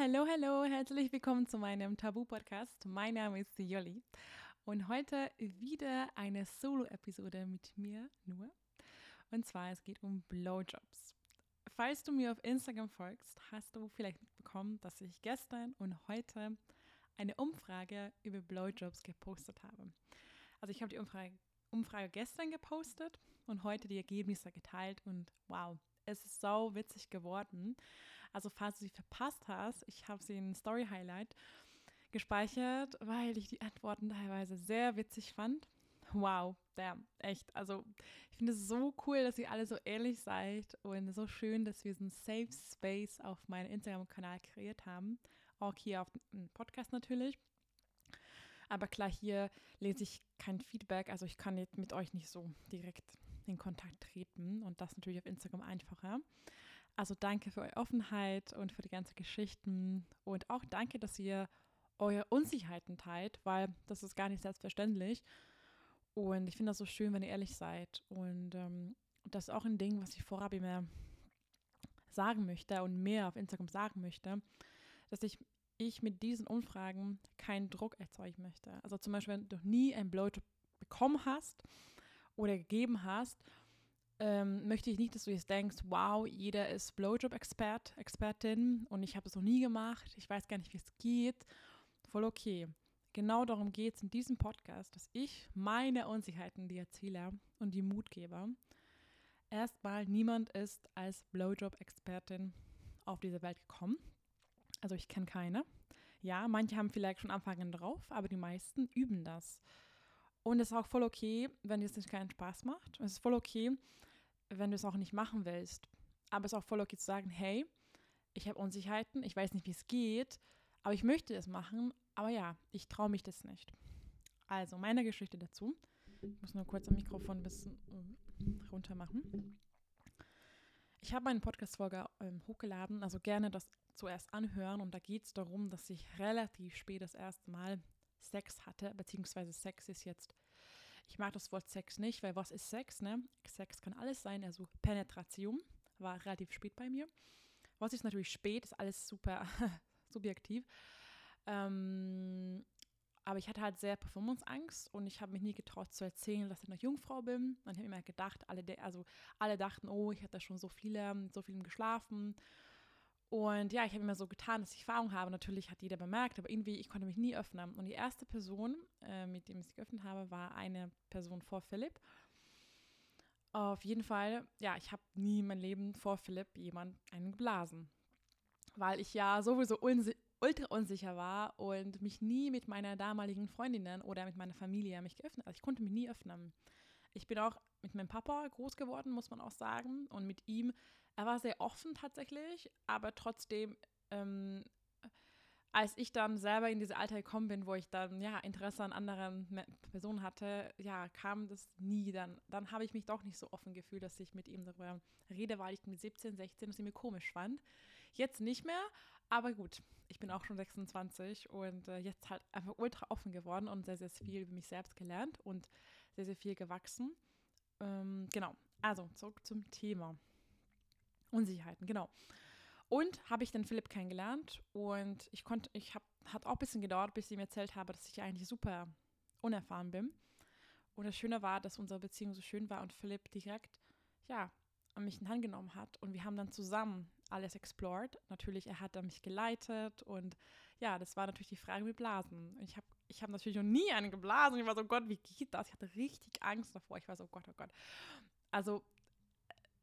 Hallo, hallo, herzlich willkommen zu meinem Tabu-Podcast. Mein Name ist Jolli und heute wieder eine Solo-Episode mit mir nur. Und zwar, es geht um Blowjobs. Falls du mir auf Instagram folgst, hast du vielleicht mitbekommen, dass ich gestern und heute eine Umfrage über Blowjobs gepostet habe. Also ich habe die Umfrage, Umfrage gestern gepostet und heute die Ergebnisse geteilt und wow, es ist so witzig geworden. Also falls du sie verpasst hast, ich habe sie in Story Highlight gespeichert, weil ich die Antworten teilweise sehr witzig fand. Wow, damn, echt. Also ich finde es so cool, dass ihr alle so ehrlich seid und so schön, dass wir so einen Safe Space auf meinem Instagram-Kanal kreiert haben. Auch hier auf dem Podcast natürlich. Aber klar, hier lese ich kein Feedback, also ich kann jetzt mit euch nicht so direkt in Kontakt treten und das natürlich auf Instagram einfacher. Also danke für eure Offenheit und für die ganzen Geschichten und auch danke, dass ihr eure Unsicherheiten teilt, weil das ist gar nicht selbstverständlich. Und ich finde das so schön, wenn ihr ehrlich seid. Und ähm, das ist auch ein Ding, was ich vorab immer sagen möchte und mehr auf Instagram sagen möchte, dass ich, ich mit diesen Umfragen keinen Druck erzeugen möchte. Also zum Beispiel, wenn du nie ein Blowjob bekommen hast, oder gegeben hast, ähm, möchte ich nicht, dass du jetzt denkst, wow, jeder ist Blowjob-Expert, Expertin und ich habe das noch nie gemacht, ich weiß gar nicht, wie es geht. Voll okay. Genau darum geht es in diesem Podcast, dass ich meine Unsicherheiten dir erzähle und die Mutgeber. Erstmal, niemand ist als Blowjob-Expertin auf diese Welt gekommen. Also ich kenne keine. Ja, manche haben vielleicht schon Anfangen drauf, aber die meisten üben das. Und es ist auch voll okay, wenn es nicht keinen Spaß macht. Es ist voll okay, wenn du es auch nicht machen willst. Aber es ist auch voll okay zu sagen, hey, ich habe Unsicherheiten, ich weiß nicht, wie es geht, aber ich möchte es machen, aber ja, ich traue mich das nicht. Also, meine Geschichte dazu. Ich muss nur kurz am Mikrofon ein bisschen äh, runter machen. Ich habe meine Podcast-Folge ähm, hochgeladen, also gerne das zuerst anhören. Und da geht es darum, dass ich relativ spät das erste Mal Sex hatte, beziehungsweise Sex ist jetzt, ich mag das Wort Sex nicht, weil was ist Sex, ne? Sex kann alles sein, also Penetration war relativ spät bei mir. Was ist natürlich spät, ist alles super subjektiv. Ähm, aber ich hatte halt sehr Performanceangst und ich habe mich nie getraut zu erzählen, dass ich noch Jungfrau bin. Und ich habe immer gedacht, alle, also alle dachten, oh, ich hatte schon so viele, so viel geschlafen und ja, ich habe immer so getan, dass ich Erfahrung habe. Natürlich hat jeder bemerkt, aber irgendwie, ich konnte mich nie öffnen. Und die erste Person, äh, mit dem ich geöffnet habe, war eine Person vor Philipp. Auf jeden Fall, ja, ich habe nie in meinem Leben vor Philipp jemand einen geblasen. Weil ich ja sowieso unsi ultra unsicher war und mich nie mit meiner damaligen Freundinnen oder mit meiner Familie mich geöffnet. Also ich konnte mich nie öffnen. Ich bin auch mit meinem Papa groß geworden, muss man auch sagen. Und mit ihm, er war sehr offen tatsächlich, aber trotzdem, ähm, als ich dann selber in diese Alter gekommen bin, wo ich dann ja Interesse an anderen Personen hatte, ja, kam das nie. Dann, dann habe ich mich doch nicht so offen gefühlt, dass ich mit ihm darüber rede, weil ich mit 17, 16 das irgendwie komisch fand. Jetzt nicht mehr, aber gut, ich bin auch schon 26 und äh, jetzt halt einfach ultra offen geworden und sehr, sehr viel über mich selbst gelernt und sehr, sehr viel gewachsen. Ähm, genau, also zurück zum Thema. Unsicherheiten, genau. Und habe ich dann Philipp kennengelernt und ich konnte, ich habe, hat auch ein bisschen gedauert, bis ich ihm erzählt habe, dass ich eigentlich super unerfahren bin. Und das Schöne war, dass unsere Beziehung so schön war und Philipp direkt, ja, an mich in Hand genommen hat und wir haben dann zusammen alles explored. Natürlich, er hat dann mich geleitet und ja, das war natürlich die Frage mit Blasen. Ich habe ich hab natürlich noch nie einen geblasen. Ich war so, Gott, wie geht das? Ich hatte richtig Angst davor. Ich war so, Gott, oh Gott. Also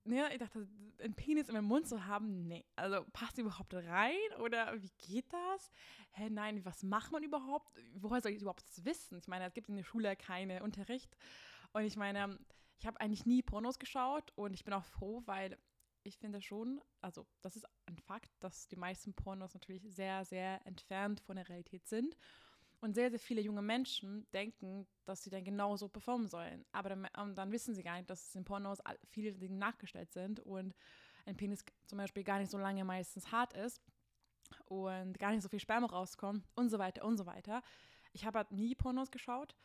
ja, ich dachte, einen Penis in meinem Mund zu haben, nee. Also passt überhaupt rein oder wie geht das? Hä, nein, was macht man überhaupt? Woher soll ich überhaupt das wissen? Ich meine, es gibt in der Schule keinen Unterricht. Und ich meine, ich habe eigentlich nie Pornos geschaut und ich bin auch froh, weil ich finde schon, also das ist ein Fakt, dass die meisten Pornos natürlich sehr, sehr entfernt von der Realität sind. Und sehr, sehr viele junge Menschen denken, dass sie dann genauso performen sollen. Aber dann, ähm, dann wissen sie gar nicht, dass in Pornos viele Dinge nachgestellt sind und ein Penis zum Beispiel gar nicht so lange meistens hart ist und gar nicht so viel Sperma rauskommt und so weiter und so weiter. Ich habe halt nie Pornos geschaut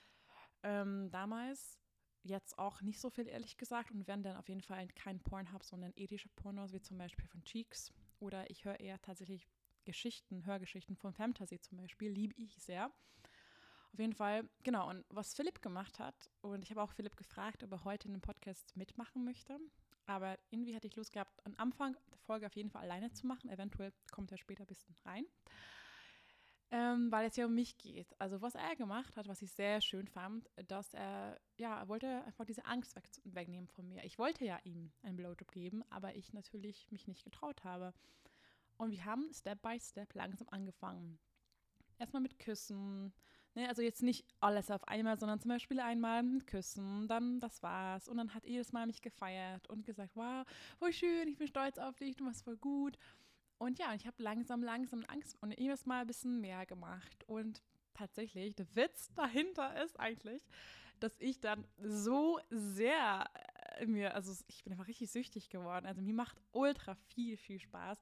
ähm, damals. Jetzt auch nicht so viel, ehrlich gesagt. Und wenn dann auf jeden Fall kein Pornhub, sondern ethische Pornos, wie zum Beispiel von Cheeks. Oder ich höre eher tatsächlich Geschichten, Hörgeschichten von Fantasy zum Beispiel, liebe ich sehr. Auf jeden Fall, genau, und was Philipp gemacht hat, und ich habe auch Philipp gefragt, ob er heute in einem Podcast mitmachen möchte. Aber irgendwie hatte ich Lust gehabt, am Anfang der Folge auf jeden Fall alleine zu machen. Eventuell kommt er später ein bisschen rein ähm, weil es ja um mich geht. Also was er gemacht hat, was ich sehr schön fand, dass er, ja, er wollte einfach diese Angst weg, wegnehmen von mir. Ich wollte ja ihm einen Blowjob geben, aber ich natürlich mich nicht getraut habe. Und wir haben Step by Step langsam angefangen. Erstmal mit Küssen, ne, also jetzt nicht alles auf einmal, sondern zum Beispiel einmal mit Küssen, dann das war's. Und dann hat jedes Mal mich gefeiert und gesagt, wow, voll schön, ich bin stolz auf dich, du machst voll gut. Und ja, ich habe langsam, langsam Angst und jedes Mal ein bisschen mehr gemacht. Und tatsächlich, der Witz dahinter ist eigentlich, dass ich dann so sehr äh, mir, also ich bin einfach richtig süchtig geworden. Also mir macht ultra viel, viel Spaß,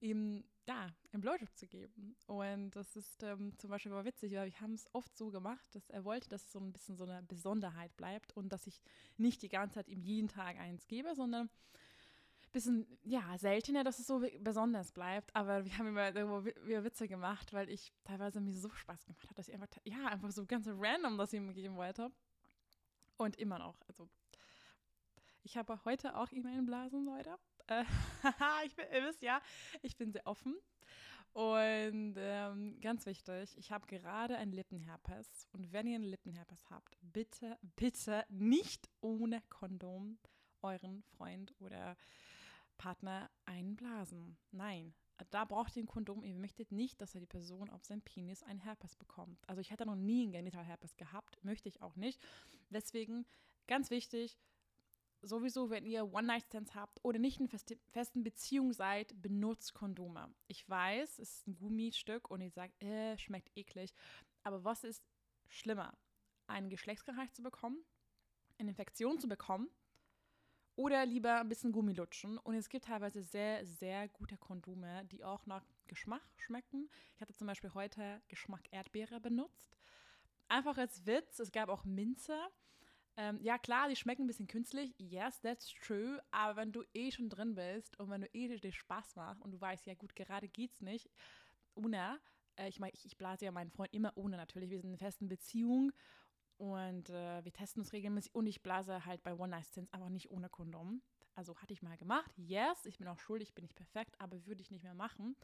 ihm da einen Blowjob zu geben. Und das ist ähm, zum Beispiel mal witzig, weil wir haben es oft so gemacht, dass er wollte, dass es so ein bisschen so eine Besonderheit bleibt und dass ich nicht die ganze Zeit ihm jeden Tag eins gebe, sondern bisschen, ja, seltener, dass es so besonders bleibt. Aber wir haben immer irgendwo Witze gemacht, weil ich teilweise mir so Spaß gemacht habe, dass ich einfach, ja, einfach so ganz random das ihm geben wollte. Und immer noch. Also, ich habe heute auch E-Mail-Blasen, Leute. Äh, ich bin, ihr wisst ja, ich bin sehr offen. Und ähm, ganz wichtig, ich habe gerade einen Lippenherpes. Und wenn ihr einen Lippenherpes habt, bitte, bitte nicht ohne Kondom euren Freund oder Partner einblasen. Nein, da braucht ihr ein Kondom. Ihr möchtet nicht, dass er die Person auf seinem Penis einen Herpes bekommt. Also ich hätte noch nie einen Genitalherpes gehabt, möchte ich auch nicht. Deswegen ganz wichtig, sowieso, wenn ihr One-Night-Stands habt oder nicht in feste, festen Beziehung seid, benutzt Kondome. Ich weiß, es ist ein Gummistück und ihr sagt, äh, schmeckt eklig. Aber was ist schlimmer? Eine Geschlechtskrankheit zu bekommen, eine Infektion zu bekommen oder lieber ein bisschen Gummi lutschen. Und es gibt teilweise sehr, sehr gute Kondome, die auch nach Geschmack schmecken. Ich hatte zum Beispiel heute Geschmack Erdbeere benutzt. Einfach als Witz, es gab auch Minze. Ähm, ja, klar, die schmecken ein bisschen künstlich. Yes, that's true. Aber wenn du eh schon drin bist und wenn du eh dir Spaß macht und du weißt, ja gut, gerade geht's nicht, ohne, äh, ich meine, ich, ich blase ja meinen Freund immer ohne natürlich. Wir sind in einer festen Beziehung und äh, wir testen uns regelmäßig und ich blase halt bei One-Night-Stands einfach nicht ohne Kondom. Also hatte ich mal gemacht. Yes, ich bin auch schuldig, bin ich perfekt, aber würde ich nicht mehr machen.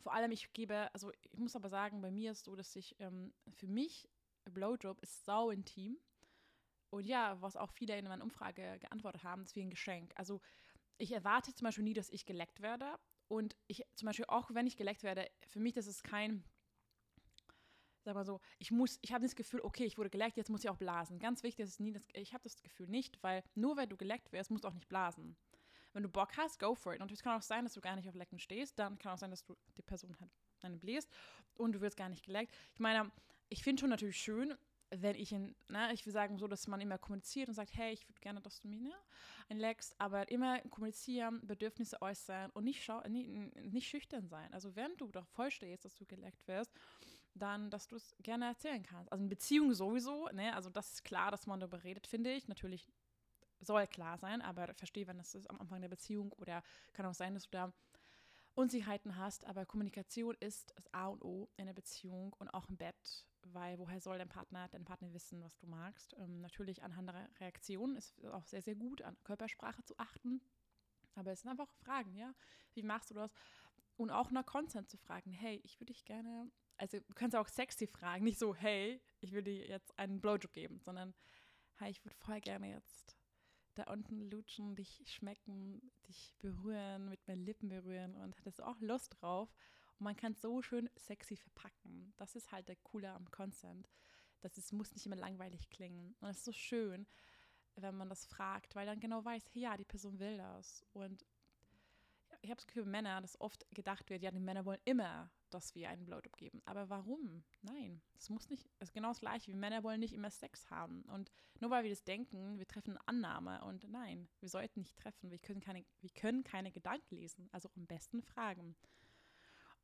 Vor allem, ich gebe, also ich muss aber sagen, bei mir ist so, dass ich, ähm, für mich, Blowjob ist sau intim. Und ja, was auch viele in meiner Umfrage geantwortet haben, ist wie ein Geschenk. Also ich erwarte zum Beispiel nie, dass ich geleckt werde. Und ich zum Beispiel auch, wenn ich geleckt werde, für mich das ist kein sag mal so, ich muss, ich habe das Gefühl, okay, ich wurde geleckt, jetzt muss ich auch blasen. Ganz wichtig ist nie, das, ich habe das Gefühl nicht, weil nur weil du geleckt wirst, musst du auch nicht blasen. Wenn du Bock hast, go for it. Und es kann auch sein, dass du gar nicht auf Lecken stehst, dann kann auch sein, dass du die Person halt eine bläst und du wirst gar nicht geleckt. Ich meine, ich finde schon natürlich schön, wenn ich in, ne, ich will sagen so, dass man immer kommuniziert und sagt, hey, ich würde gerne, dass du mich ne, einleckst, aber immer kommunizieren, Bedürfnisse äußern und nicht, schau, nicht, nicht schüchtern sein. Also wenn du doch voll stehst, dass du geleckt wirst, dann, dass du es gerne erzählen kannst. Also in Beziehung sowieso, ne? Also das ist klar, dass man darüber redet, finde ich. Natürlich soll klar sein, aber verstehe, wenn das ist am Anfang der Beziehung oder kann auch sein, dass du da Unsicherheiten hast, aber Kommunikation ist das A und O in der Beziehung und auch im Bett, weil woher soll dein Partner, dein Partner wissen, was du magst? Ähm, natürlich anhand der Reaktionen ist auch sehr, sehr gut, an Körpersprache zu achten, aber es sind einfach Fragen, ja? Wie machst du das? Und auch nach Consent zu fragen, hey, ich würde dich gerne also du kannst auch sexy fragen, nicht so, hey, ich will dir jetzt einen Blowjob geben, sondern, hey, ich würde voll gerne jetzt da unten lutschen, dich schmecken, dich berühren, mit meinen Lippen berühren und hattest auch Lust drauf. Und man kann es so schön sexy verpacken. Das ist halt der Coole am Consent. Das ist, muss nicht immer langweilig klingen. Und es ist so schön, wenn man das fragt, weil dann genau weiß, hey, ja, die Person will das. Und ich habe das Gefühl, Männer, dass oft gedacht wird, ja, die Männer wollen immer dass wir einen Blowjob geben. Aber warum? Nein, es muss nicht, es ist genau das gleiche. Wir Männer wollen nicht immer Sex haben. Und nur weil wir das denken, wir treffen eine Annahme. Und nein, wir sollten nicht treffen. Wir können keine, wir können keine Gedanken lesen. Also am besten fragen.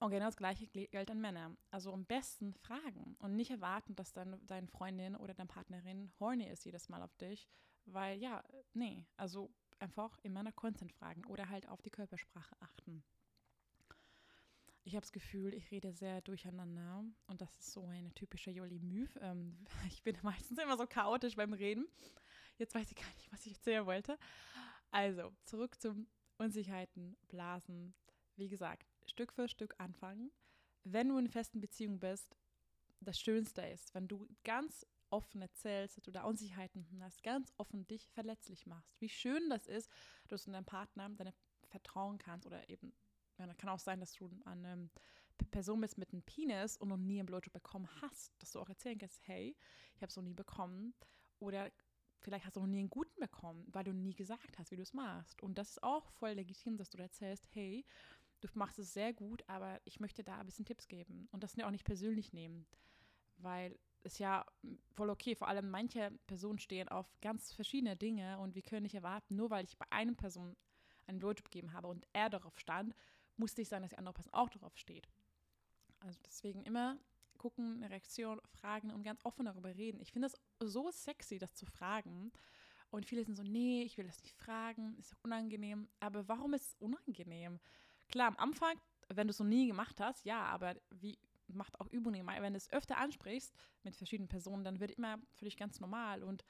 Und genau das gleiche gilt an Männer. Also am besten fragen und nicht erwarten, dass dann deine Freundin oder deine Partnerin horny ist jedes Mal auf dich. Weil ja, nee, also einfach immer nach Consent fragen oder halt auf die Körpersprache achten. Ich habe das Gefühl, ich rede sehr durcheinander und das ist so eine typische Jolly Mühe. Ähm, ich bin meistens immer so chaotisch beim Reden. Jetzt weiß ich gar nicht, was ich erzählen wollte. Also, zurück zum Unsicherheiten, Blasen. Wie gesagt, Stück für Stück anfangen. Wenn du in festen Beziehungen bist, das Schönste ist, wenn du ganz offen erzählst, dass du da Unsicherheiten hast, ganz offen dich verletzlich machst. Wie schön das ist, dass du deinem Partner deine vertrauen kannst oder eben, ja, kann auch sein, dass du eine Person bist mit einem Penis und noch nie einen Blowjob bekommen hast, dass du auch erzählen kannst, hey, ich habe es noch nie bekommen oder vielleicht hast du noch nie einen guten bekommen, weil du nie gesagt hast, wie du es machst. Und das ist auch voll legitim, dass du erzählst, hey, du machst es sehr gut, aber ich möchte da ein bisschen Tipps geben und das auch nicht persönlich nehmen, weil es ja voll okay, vor allem manche Personen stehen auf ganz verschiedene Dinge und wir können nicht erwarten, nur weil ich bei einer Person einen Blowjob gegeben habe und er darauf stand, musste ich sagen, dass die andere Person auch darauf steht. Also deswegen immer gucken, Reaktion, fragen und ganz offen darüber reden. Ich finde es so sexy, das zu fragen. Und viele sind so, nee, ich will das nicht fragen, ist unangenehm. Aber warum ist es unangenehm? Klar, am Anfang, wenn du es noch nie gemacht hast, ja, aber wie macht auch Übungen. Wenn du es öfter ansprichst mit verschiedenen Personen, dann wird immer für dich ganz normal. Und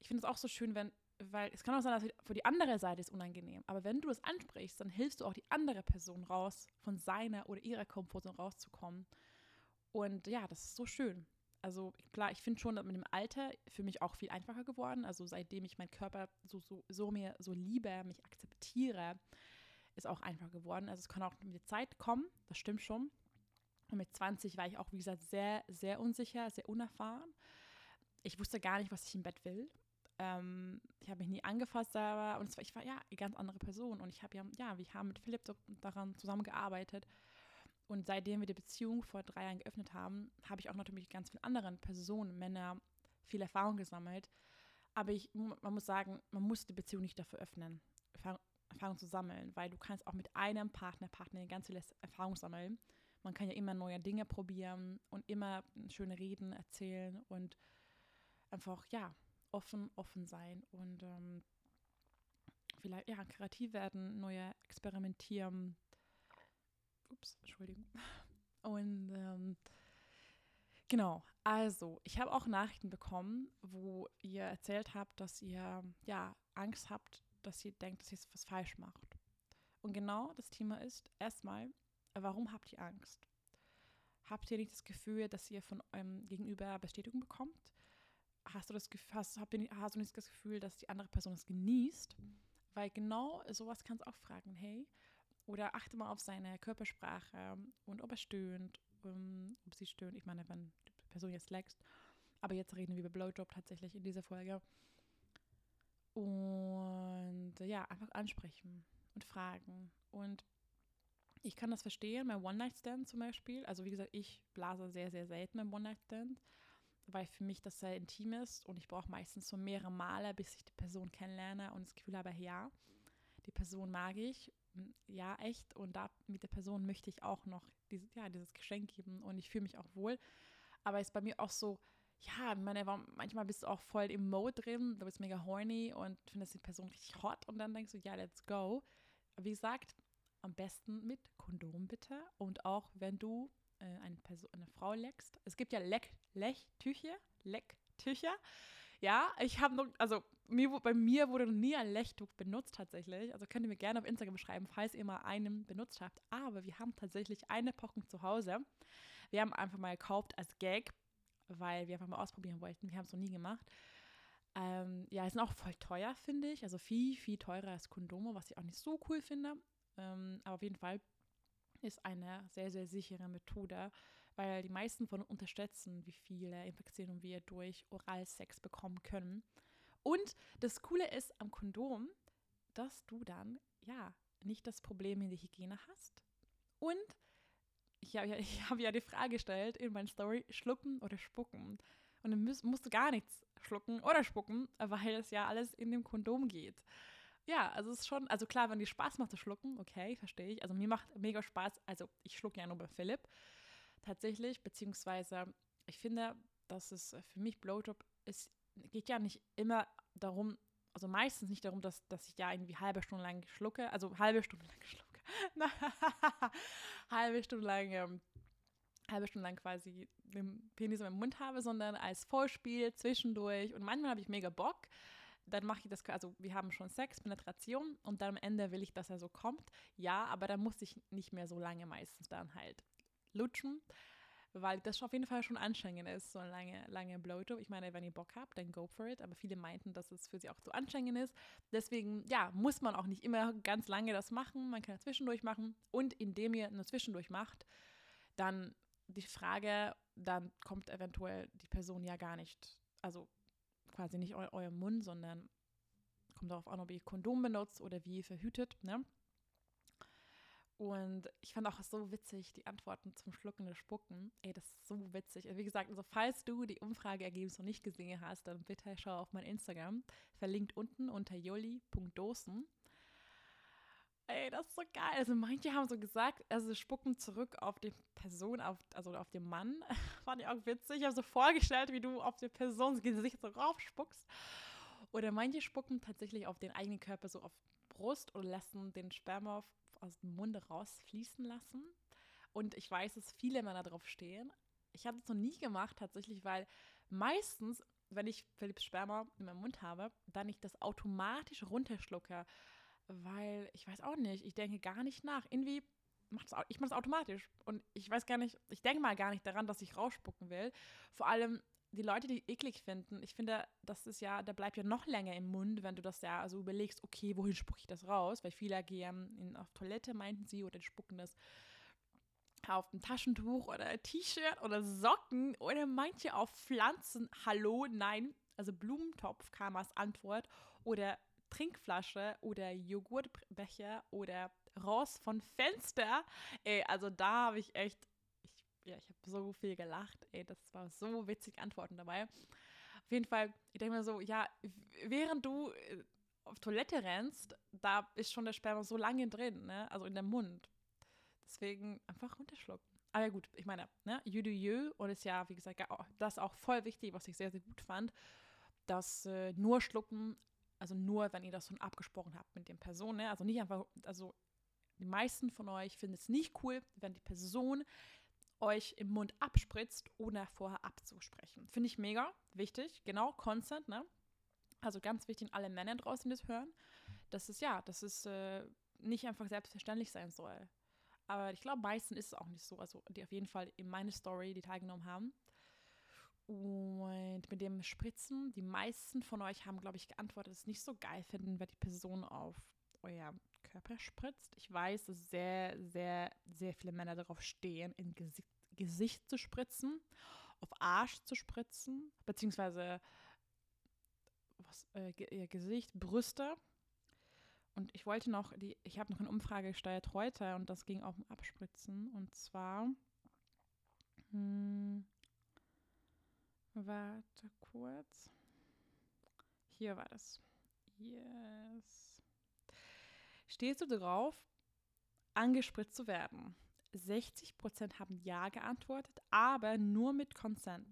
ich finde es auch so schön, wenn, weil es kann auch sein, dass für die andere Seite ist unangenehm. Aber wenn du es ansprichst, dann hilfst du auch die andere Person raus, von seiner oder ihrer Komfortzone rauszukommen. Und ja, das ist so schön. Also klar, ich finde schon, dass mit dem Alter für mich auch viel einfacher geworden. Also seitdem ich meinen Körper so, so, so mir so liebe, mich akzeptiere, ist auch einfacher geworden. Also es kann auch mit der Zeit kommen, das stimmt schon. Und mit 20 war ich auch, wie gesagt, sehr, sehr unsicher, sehr unerfahren. Ich wusste gar nicht, was ich im Bett will. Ähm, ich habe mich nie angefasst selber und war, ich war ja eine ganz andere Person. Und ich habe ja, ja, wir haben mit Philipp so daran zusammengearbeitet. Und seitdem wir die Beziehung vor drei Jahren geöffnet haben, habe ich auch natürlich ganz vielen anderen Personen, Männer, viel Erfahrung gesammelt. Aber ich, man muss sagen, man muss die Beziehung nicht dafür öffnen, Erfahrung zu sammeln, weil du kannst auch mit einem Partner, Partnerin ganz viel Erfahrung sammeln man kann ja immer neue Dinge probieren und immer schöne Reden erzählen und einfach, ja, offen, offen sein und ähm, vielleicht, ja, kreativ werden, neue experimentieren. Ups, Entschuldigung. Und ähm, genau, also ich habe auch Nachrichten bekommen, wo ihr erzählt habt, dass ihr ja Angst habt, dass ihr denkt, dass ihr was falsch macht. Und genau das Thema ist erstmal, Warum habt ihr Angst? Habt ihr nicht das Gefühl, dass ihr von eurem Gegenüber Bestätigung bekommt? Hast du, das hast, habt ihr, hast du nicht das Gefühl, dass die andere Person es genießt? Weil genau sowas kannst du auch fragen, hey, oder achte mal auf seine Körpersprache und ob er stöhnt, um, ähm, ob sie stöhnt. Ich meine, wenn die Person jetzt lächst. Aber jetzt reden wir über Blowjob tatsächlich in dieser Folge. Und ja, einfach ansprechen und fragen. Und ich kann das verstehen, mein One-Night-Stand zum Beispiel. Also wie gesagt, ich blase sehr, sehr selten beim One-Night-Stand, weil für mich das sehr intim ist und ich brauche meistens so mehrere Male, bis ich die Person kennenlerne und das Gefühl habe, ja, die Person mag ich, ja, echt. Und da mit der Person möchte ich auch noch dieses, ja, dieses Geschenk geben und ich fühle mich auch wohl. Aber es ist bei mir auch so, ja, meine, manchmal bist du auch voll im Mode drin, du bist mega horny und findest die Person richtig hot und dann denkst du, ja, let's go. wie gesagt, am besten mit Kondom bitte. Und auch wenn du äh, eine, Person, eine Frau leckst. Es gibt ja Leck, Lechtücher, Lecktücher. Ja, ich habe noch, also mir, bei mir wurde noch nie ein Lechtuch benutzt tatsächlich. Also könnt ihr mir gerne auf Instagram schreiben, falls ihr mal einen benutzt habt. Aber wir haben tatsächlich eine Packung zu Hause. Wir haben einfach mal gekauft als Gag, weil wir einfach mal ausprobieren wollten. Wir haben es noch nie gemacht. Ähm, ja, sind auch voll teuer, finde ich. Also viel, viel teurer als Kondome, was ich auch nicht so cool finde. Ähm, aber auf jeden Fall ist eine sehr, sehr sichere Methode, weil die meisten von uns unterschätzen, wie viele Infektionen wir durch Oralsex bekommen können. Und das Coole ist am Kondom, dass du dann ja nicht das Problem in der Hygiene hast. Und ich habe ja, hab ja die Frage gestellt in meiner Story, schlucken oder spucken. Und dann musst, musst du gar nichts schlucken oder spucken, weil es ja alles in dem Kondom geht ja, also es ist schon, also klar, wenn dir Spaß macht zu schlucken, okay, verstehe ich. Also mir macht mega Spaß, also ich schlucke ja nur bei Philipp tatsächlich, beziehungsweise ich finde, dass es für mich Blowjob ist, geht ja nicht immer darum, also meistens nicht darum, dass, dass ich ja irgendwie halbe Stunde lang schlucke, also halbe Stunde lang schlucke, halbe Stunde lang, ähm, halbe Stunde lang quasi den Penis in meinem Mund habe, sondern als Vorspiel zwischendurch. Und manchmal habe ich mega Bock. Dann mache ich das, also wir haben schon Sex, Penetration und dann am Ende will ich, dass er so kommt. Ja, aber dann muss ich nicht mehr so lange meistens dann halt lutschen weil das auf jeden Fall schon anstrengend ist, so ein lange, lange Blowjob. Ich meine, wenn ihr Bock habt, dann go for it. Aber viele meinten, dass es für sie auch zu anstrengend ist. Deswegen, ja, muss man auch nicht immer ganz lange das machen. Man kann es zwischendurch machen. Und indem ihr nur zwischendurch macht, dann die Frage, dann kommt eventuell die Person ja gar nicht, also quasi nicht eu euer Mund, sondern kommt darauf an, ob ihr Kondom benutzt oder wie ihr verhütet. Ne? Und ich fand auch so witzig die Antworten zum Schlucken und Spucken. Ey, das ist so witzig. Wie gesagt, also falls du die Umfrageergebnisse noch nicht gesehen hast, dann bitte schau auf mein Instagram. Verlinkt unten unter joli.dosen. Ey, das ist so geil. Also manche haben so gesagt, also spucken zurück auf die Person, auf, also auf den Mann. Fand ich auch witzig. Ich habe so vorgestellt, wie du auf die Persons Gesicht so raufspuckst. Oder manche spucken tatsächlich auf den eigenen Körper so auf Brust und lassen den Sperma aus dem Munde rausfließen lassen. Und ich weiß, dass viele Männer drauf stehen. Ich habe das noch nie gemacht, tatsächlich, weil meistens, wenn ich Philipps Sperma in meinem Mund habe, dann ich das automatisch runterschlucke. Weil ich weiß auch nicht, ich denke gar nicht nach. Irgendwie macht ich mache es automatisch. Und ich weiß gar nicht, ich denke mal gar nicht daran, dass ich rausspucken will. Vor allem, die Leute, die eklig finden, ich finde, das ist ja, der bleibt ja noch länger im Mund, wenn du das ja also überlegst, okay, wohin spucke ich das raus? Weil viele gehen in, auf Toilette, meinten sie, oder spucken das auf ein Taschentuch oder T-Shirt oder Socken oder manche auf Pflanzen. Hallo, nein. Also Blumentopf kam als Antwort oder Trinkflasche oder Joghurtbecher oder raus von Fenster. Ey, also da habe ich echt ja, ich habe so viel gelacht. Ey, das war so witzig Antworten dabei. Auf jeden Fall, ich denke mir so, ja, während du äh, auf Toilette rennst, da ist schon der Sperma so lange drin, ne? Also in dem Mund. Deswegen einfach runterschlucken. Aber ja, gut, ich meine, ne, you do you und ist ja, wie gesagt, das auch voll wichtig, was ich sehr, sehr gut fand, dass äh, nur schlucken, also nur, wenn ihr das schon abgesprochen habt mit den Personen, ne? also nicht einfach, also die meisten von euch finden es nicht cool, wenn die Person euch im Mund abspritzt, ohne vorher abzusprechen. Finde ich mega wichtig. Genau, Consent, ne? Also ganz wichtig, alle Männer draußen das hören. Das ist ja, das ist äh, nicht einfach selbstverständlich sein soll. Aber ich glaube, meisten ist es auch nicht so. Also die auf jeden Fall in meine Story, die teilgenommen haben. Und mit dem Spritzen, die meisten von euch haben, glaube ich, geantwortet, es nicht so geil finden, wenn die Person auf euer Körper spritzt. Ich weiß, dass sehr, sehr, sehr viele Männer darauf stehen, in Gesicht, Gesicht zu spritzen, auf Arsch zu spritzen, beziehungsweise was, äh, Gesicht, Brüste. Und ich wollte noch, die, ich habe noch eine Umfrage gestartet heute und das ging auch um Abspritzen. Und zwar, hm, warte kurz. Hier war das. Yes. Stehst du drauf, angespritzt zu werden? 60% haben Ja geantwortet, aber nur mit Consent.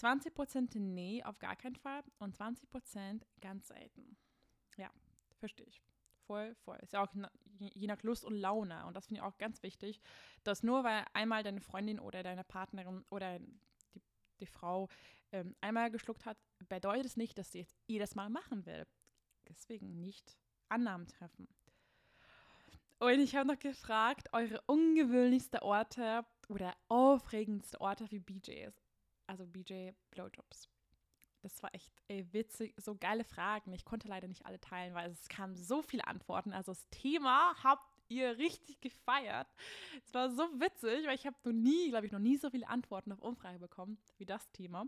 20% Nee, auf gar keinen Fall. Und 20% ganz selten. Ja, verstehe ich. Voll, voll. Ist ja auch je nach Lust und Laune. Und das finde ich auch ganz wichtig, dass nur weil einmal deine Freundin oder deine Partnerin oder die, die Frau ähm, einmal geschluckt hat, bedeutet es nicht, dass sie jetzt jedes Mal machen will. Deswegen nicht Annahmen treffen. Und ich habe noch gefragt, eure ungewöhnlichste Orte oder aufregendste Orte für BJs. Also BJ Blowjobs. Das war echt ey, witzig, so geile Fragen. Ich konnte leider nicht alle teilen, weil es kamen so viele Antworten. Also das Thema habt ihr richtig gefeiert. Es war so witzig, weil ich habe noch nie, glaube ich, noch nie so viele Antworten auf Umfrage bekommen wie das Thema.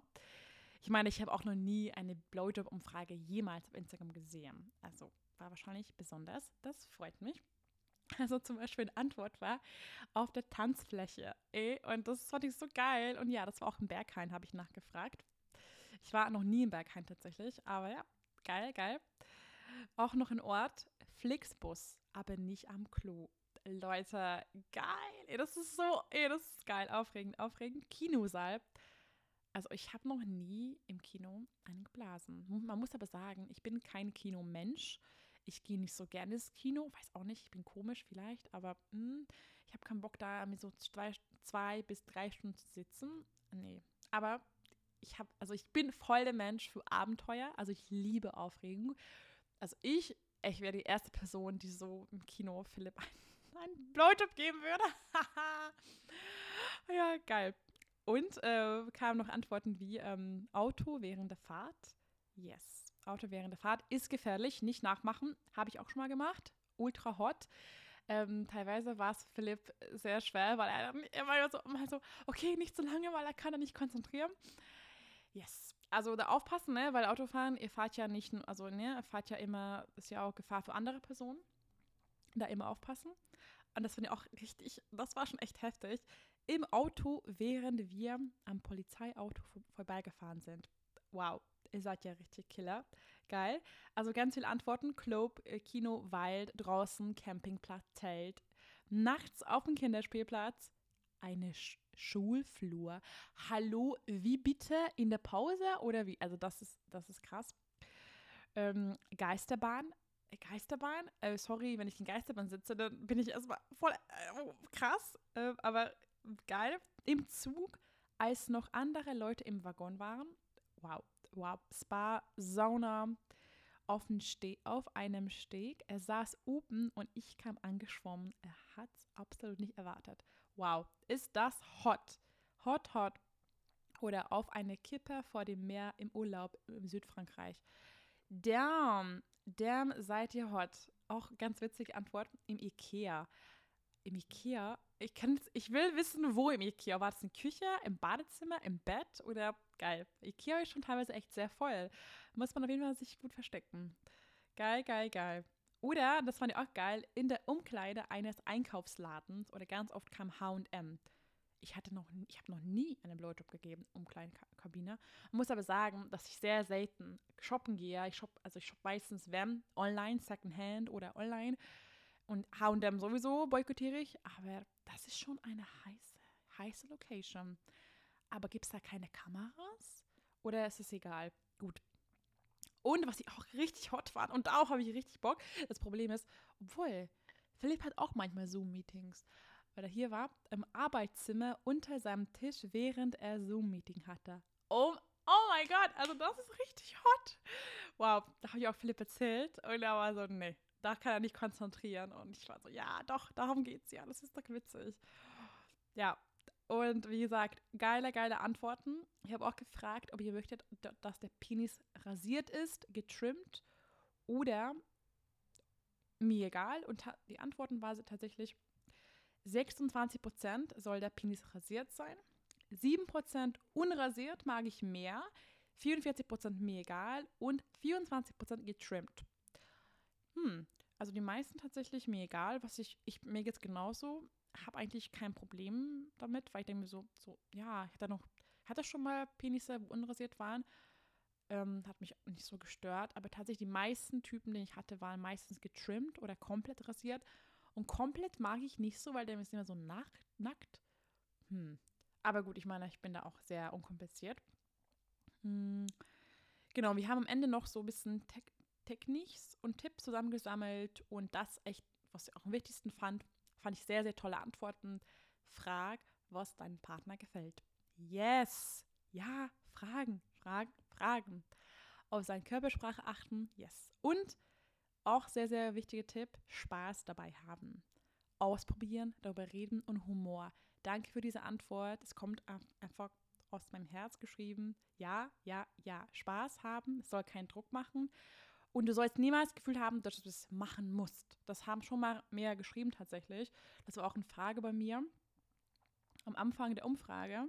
Ich meine, ich habe auch noch nie eine Blowjob-Umfrage jemals auf Instagram gesehen. Also war wahrscheinlich besonders. Das freut mich. Also zum Beispiel eine Antwort war auf der Tanzfläche. Ey, und das fand ich so geil. Und ja, das war auch im Berghain, habe ich nachgefragt. Ich war noch nie im Berghain tatsächlich, aber ja, geil, geil. Auch noch ein Ort, Flixbus, aber nicht am Klo. Leute, geil. Ey, das ist so, ey, das ist geil, aufregend, aufregend. Kinosaal. Also ich habe noch nie im Kino einen geblasen. Man muss aber sagen, ich bin kein Kinomensch. Ich gehe nicht so gerne ins Kino, weiß auch nicht, ich bin komisch vielleicht, aber mh, hm, ich habe keinen Bock da mit so zwei, zwei bis drei Stunden zu sitzen. Nee, aber ich habe, also ich bin voll der Mensch für Abenteuer, also ich liebe Aufregung. Also ich, ich wäre die erste Person, die so im Kino Philipp einen, einen Blowjob geben würde. ja, geil. Und äh, kamen noch Antworten wie ähm, Auto während der Fahrt. Yes, Auto während der Fahrt ist gefährlich, nicht nachmachen. Habe ich auch schon mal gemacht. Ultra hot. Ähm, teilweise war es Philipp sehr schwer, weil er dann immer so, immer so, okay, nicht so lange, weil er kann er nicht konzentrieren. Yes. Also da aufpassen, ne? Weil Autofahren, ihr fahrt ja nicht, also ne, ihr fahrt ja immer, ist ja auch Gefahr für andere Personen. Da immer aufpassen. Und das finde ich auch richtig, das war schon echt heftig. Im Auto, während wir am Polizeiauto vor, vorbeigefahren sind. Wow, ihr seid ja richtig Killer. Geil. Also ganz viele Antworten. Club, äh, Kino, Wald, draußen, Campingplatz, Zelt. Nachts auf dem Kinderspielplatz. Eine Sch Schulflur. Hallo, wie bitte? In der Pause oder wie? Also das ist, das ist krass. Ähm, Geisterbahn. Geisterbahn? Äh, sorry, wenn ich in Geisterbahn sitze, dann bin ich erstmal voll äh, krass. Äh, aber geil. Im Zug, als noch andere Leute im Waggon waren. Wow, wow. Spa, Sauna, auf, auf einem Steg. Er saß oben und ich kam angeschwommen. Er hat es absolut nicht erwartet. Wow, ist das hot. Hot, hot. Oder auf eine Kippe vor dem Meer im Urlaub im Südfrankreich. Damn, damn, seid ihr hot. Auch ganz witzige Antwort. Im Ikea. Im Ikea? Ich, kann, ich will wissen, wo im Ikea. War das in Küche, im Badezimmer, im Bett oder geil? Ikea ist schon teilweise echt sehr voll. Muss man auf jeden Fall sich gut verstecken. Geil, geil, geil. Oder, das fand ich auch geil, in der Umkleide eines Einkaufsladens oder ganz oft kam H&M. Ich hatte noch, ich habe noch nie einen Blowjob gegeben, Umkleidenkabine. Muss aber sagen, dass ich sehr selten shoppen gehe. Ich shop, also ich shop meistens wenn online, Secondhand oder online. Und H&M sowieso boykottiere ich. Aber das ist schon eine heiße, heiße Location. Aber gibt es da keine Kameras? Oder ist es egal? Gut, und was ich auch richtig hot fand, und darauf habe ich richtig Bock. Das Problem ist, obwohl, Philipp hat auch manchmal Zoom-Meetings, weil er hier war, im Arbeitszimmer unter seinem Tisch, während er Zoom-Meeting hatte. Oh, oh mein Gott, also das ist richtig hot. Wow, da habe ich auch Philipp erzählt und er war so, nee, da kann er nicht konzentrieren. Und ich war so, ja, doch, darum geht's ja, das ist doch witzig. Ja, und wie gesagt, geile, geile Antworten. Ich habe auch gefragt, ob ihr möchtet, dass der Penis rasiert ist, getrimmt oder mir egal. Und die Antworten waren tatsächlich 26% soll der Penis rasiert sein, 7% unrasiert mag ich mehr, 44% mir egal und 24% getrimmt. Hm, also die meisten tatsächlich mir egal, was ich, ich mir geht's genauso habe eigentlich kein Problem damit, weil ich denke mir so, so, ja, ich hatte noch, hatte schon mal Penisse, wo unrasiert waren. Ähm, hat mich nicht so gestört, aber tatsächlich die meisten Typen, die ich hatte, waren meistens getrimmt oder komplett rasiert. Und komplett mag ich nicht so, weil der ist immer so nackt. nackt. Hm. Aber gut, ich meine, ich bin da auch sehr unkompliziert. Hm. Genau, wir haben am Ende noch so ein bisschen Te Techniks und Tipps zusammengesammelt und das echt, was ich auch am wichtigsten fand, Fand ich sehr, sehr tolle Antworten. Frag, was deinem Partner gefällt. Yes. Ja, fragen, fragen, fragen. Auf seine Körpersprache achten. Yes. Und auch sehr, sehr wichtiger Tipp, Spaß dabei haben. Ausprobieren, darüber reden und Humor. Danke für diese Antwort. Es kommt einfach aus meinem Herz geschrieben. Ja, ja, ja. Spaß haben. Es soll keinen Druck machen. Und du sollst niemals das Gefühl haben, dass du es machen musst. Das haben schon mal mehr geschrieben tatsächlich. Das war auch eine Frage bei mir am Anfang der Umfrage,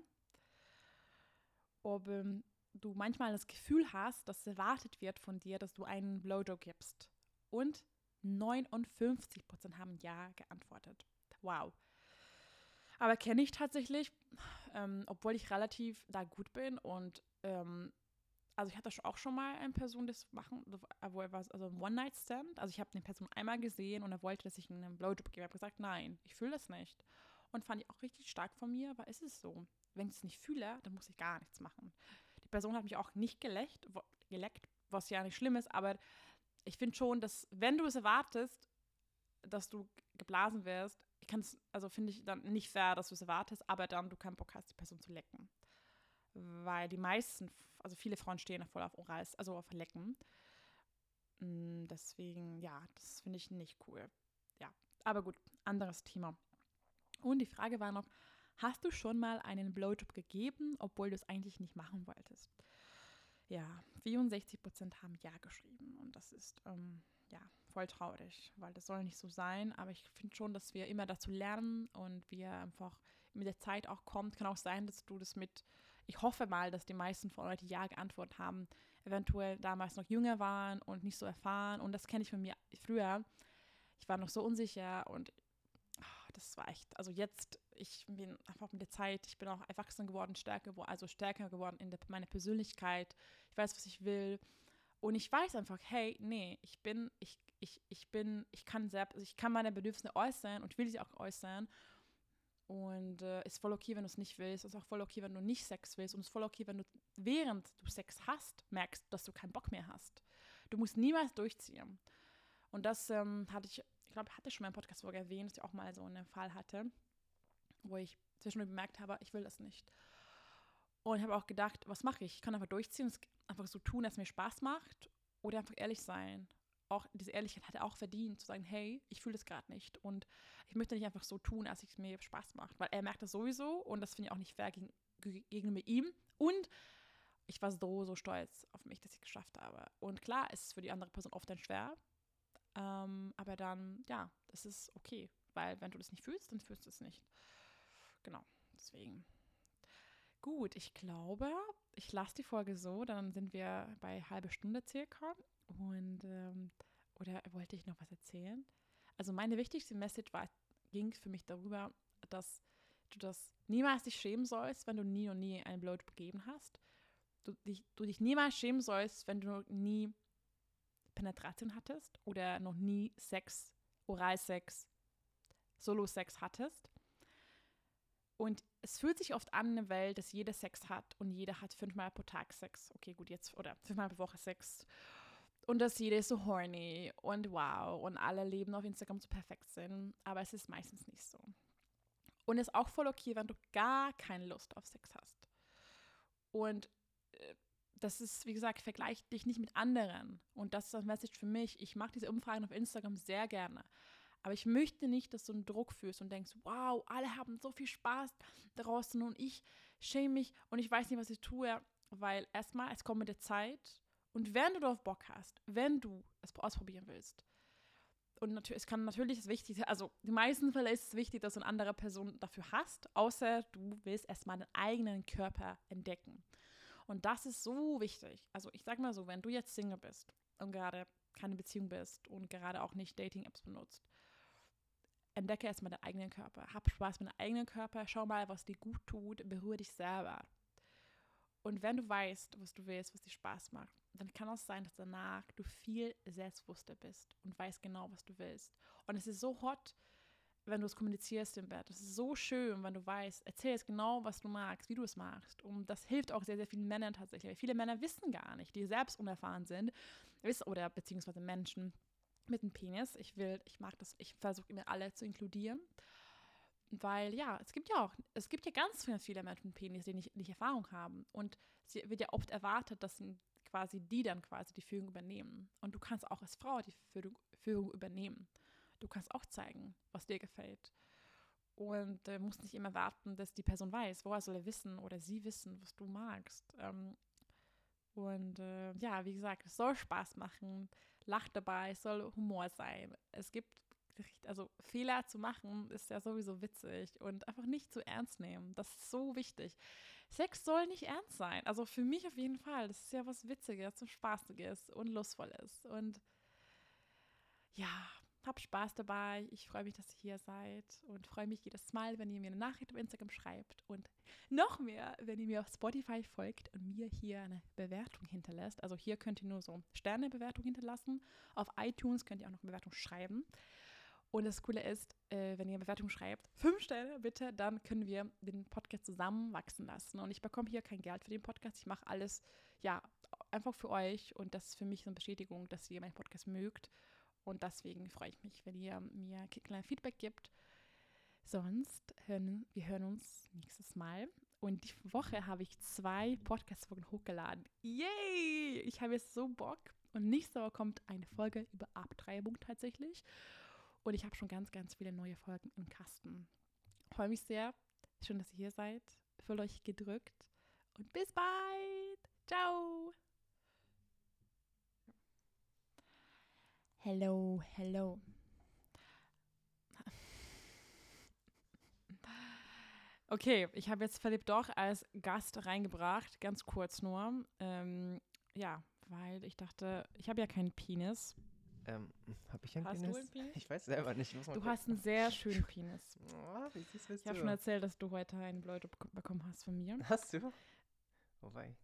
ob ähm, du manchmal das Gefühl hast, dass erwartet wird von dir, dass du einen Blowjob gibst. Und 59% haben Ja geantwortet. Wow. Aber kenne ich tatsächlich, ähm, obwohl ich relativ da gut bin und ähm, also ich hatte auch schon mal eine Person das machen, wo er war, also ein One-Night-Stand. Also ich habe eine Person einmal gesehen und er wollte, dass ich einen Blowjob gebe. Ich habe gesagt, nein, ich fühle das nicht. Und fand ich auch richtig stark von mir, weil es ist so. Wenn ich es nicht fühle, dann muss ich gar nichts machen. Die Person hat mich auch nicht geleckt, geleckt was ja nicht schlimm ist, aber ich finde schon, dass wenn du es erwartest, dass du geblasen wirst, ich kann es, also finde ich dann nicht fair, dass du es erwartest, aber dann du keinen Bock hast, die Person zu lecken. Weil die meisten, also viele Frauen stehen voll auf Orals, also auf Lecken. Mm, deswegen, ja, das finde ich nicht cool. Ja, aber gut, anderes Thema. Und die Frage war noch, hast du schon mal einen Blowjob gegeben, obwohl du es eigentlich nicht machen wolltest? Ja, 64 Prozent haben Ja geschrieben und das ist ähm, ja voll traurig, weil das soll nicht so sein. Aber ich finde schon, dass wir immer dazu lernen und wir einfach mit der Zeit auch kommt. Kann auch sein, dass du das mit, ich hoffe mal, dass die meisten von euch die Ja geantwortet haben, eventuell damals noch jünger waren und nicht so erfahren. Und das kenne ich von mir früher. Ich war noch so unsicher und das war echt, also jetzt, ich bin einfach mit der Zeit, ich bin auch erwachsen geworden, stärker, also stärker geworden in meiner Persönlichkeit. Ich weiß, was ich will. Und ich weiß einfach, hey, nee, ich bin, ich, ich, ich bin, ich kann selbst, also ich kann meine Bedürfnisse äußern und will sie auch äußern. Und äh, ist voll okay, wenn du es nicht willst. Ist auch voll okay, wenn du nicht Sex willst. Und ist voll okay, wenn du, während du Sex hast, merkst, dass du keinen Bock mehr hast. Du musst niemals durchziehen. Und das ähm, hatte ich ich glaube, hatte schon mal im Podcast vorher erwähnt, dass ich auch mal so einen Fall hatte, wo ich zwischendurch bemerkt habe, ich will das nicht. Und ich habe auch gedacht, was mache ich? Ich kann einfach durchziehen, es einfach so tun, dass es mir Spaß macht oder einfach ehrlich sein. Auch diese Ehrlichkeit hat er auch verdient, zu sagen, hey, ich fühle das gerade nicht und ich möchte nicht einfach so tun, als es mir Spaß macht, weil er merkt das sowieso und das finde ich auch nicht fair gegen, gegenüber ihm und ich war so, so stolz auf mich, dass ich es geschafft habe. Und klar ist es für die andere Person oft dann schwer, ähm, aber dann, ja, das ist okay, weil wenn du das nicht fühlst, dann fühlst du es nicht. Genau, deswegen. Gut, ich glaube, ich lasse die Folge so, dann sind wir bei halbe Stunde circa. Und, ähm, oder wollte ich noch was erzählen? Also meine wichtigste Message war, ging für mich darüber, dass du das niemals dich schämen sollst, wenn du nie und nie einen Blowjob gegeben hast. Du dich, du dich niemals schämen sollst, wenn du nie Penetration hattest oder noch nie Sex, Oralsex, Solo-Sex hattest. Und es fühlt sich oft an in der Welt, dass jeder Sex hat und jeder hat fünfmal pro Tag Sex. Okay, gut, jetzt, oder fünfmal pro Woche Sex. Und dass jeder so horny und wow und alle Leben auf Instagram so perfekt sind. Aber es ist meistens nicht so. Und es ist auch voll okay, wenn du gar keine Lust auf Sex hast. Und äh, das ist, wie gesagt, vergleich dich nicht mit anderen. Und das ist das Message für mich. Ich mache diese Umfragen auf Instagram sehr gerne. Aber ich möchte nicht, dass du einen Druck fühlst und denkst, wow, alle haben so viel Spaß draußen und ich schäme mich und ich weiß nicht, was ich tue. Weil erstmal, es kommt mit der Zeit. Und wenn du darauf Bock hast, wenn du es ausprobieren willst, und natürlich, es kann natürlich das Wichtigste, also die meisten Fälle ist es wichtig, dass du eine andere Person dafür hast, außer du willst erstmal deinen eigenen Körper entdecken. Und das ist so wichtig. Also ich sag mal so, wenn du jetzt Single bist und gerade keine Beziehung bist und gerade auch nicht Dating-Apps benutzt, entdecke erstmal deinen eigenen Körper. Hab Spaß mit deinem eigenen Körper. Schau mal, was dir gut tut. Berühre dich selber. Und wenn du weißt, was du willst, was dir Spaß macht, dann kann es sein, dass danach du viel selbstbewusster bist und weißt genau, was du willst. Und es ist so hot, wenn du es kommunizierst im Bett. Das ist so schön, wenn du weißt, erzähl es genau, was du magst, wie du es magst. Und das hilft auch sehr, sehr vielen Männern tatsächlich. Weil viele Männer wissen gar nicht, die selbst unerfahren sind, oder beziehungsweise Menschen mit einem Penis. Ich will, ich mag das, ich versuche immer alle zu inkludieren. Weil ja, es gibt ja auch, es gibt ja ganz viele Menschen mit Penis, die nicht, nicht Erfahrung haben. Und es wird ja oft erwartet, dass quasi die dann quasi die Führung übernehmen. Und du kannst auch als Frau die Führung übernehmen. Du kannst auch zeigen, was dir gefällt. Und äh, musst nicht immer warten, dass die Person weiß. Woher soll er wissen oder sie wissen, was du magst? Ähm, und äh, ja, wie gesagt, es soll Spaß machen, lacht dabei, es soll Humor sein. Es gibt, also Fehler zu machen, ist ja sowieso witzig und einfach nicht zu ernst nehmen. Das ist so wichtig. Sex soll nicht ernst sein. Also für mich auf jeden Fall. Das ist ja was Witziges und Spaßiges und Lustvolles. Und ja, hab Spaß dabei. Ich freue mich, dass ihr hier seid und freue mich jedes Mal, wenn ihr mir eine Nachricht auf Instagram schreibt und noch mehr, wenn ihr mir auf Spotify folgt und mir hier eine Bewertung hinterlässt. Also hier könnt ihr nur so Sternebewertung hinterlassen. Auf iTunes könnt ihr auch noch eine Bewertung schreiben. Und das Coole ist, äh, wenn ihr Bewertung schreibt, fünf Sterne bitte, dann können wir den Podcast zusammen wachsen lassen. Und ich bekomme hier kein Geld für den Podcast. Ich mache alles ja einfach für euch und das ist für mich so eine Bestätigung, dass ihr meinen Podcast mögt. Und deswegen freue ich mich, wenn ihr mir klein Feedback gibt. Sonst hören wir hören uns nächstes Mal. Und die Woche habe ich zwei Podcast-Folgen hochgeladen. Yay! Ich habe jetzt so Bock. Und nächste Woche kommt eine Folge über Abtreibung tatsächlich. Und ich habe schon ganz, ganz viele neue Folgen im Kasten. Freue mich sehr. Schön, dass ihr hier seid. Fühlt euch gedrückt. Und bis bald. Ciao. Hello, hello. Okay, ich habe jetzt Philipp doch als Gast reingebracht, ganz kurz nur. Ähm, ja, weil ich dachte, ich habe ja keinen Penis. Ähm, habe ich einen Hast Penis? du einen Penis? Ich weiß selber nicht. Du gucken. hast einen sehr schönen Penis. Oh, wie süß bist Ich habe schon erzählt, dass du heute einen bek- bekommen hast von mir. Hast du? Wobei.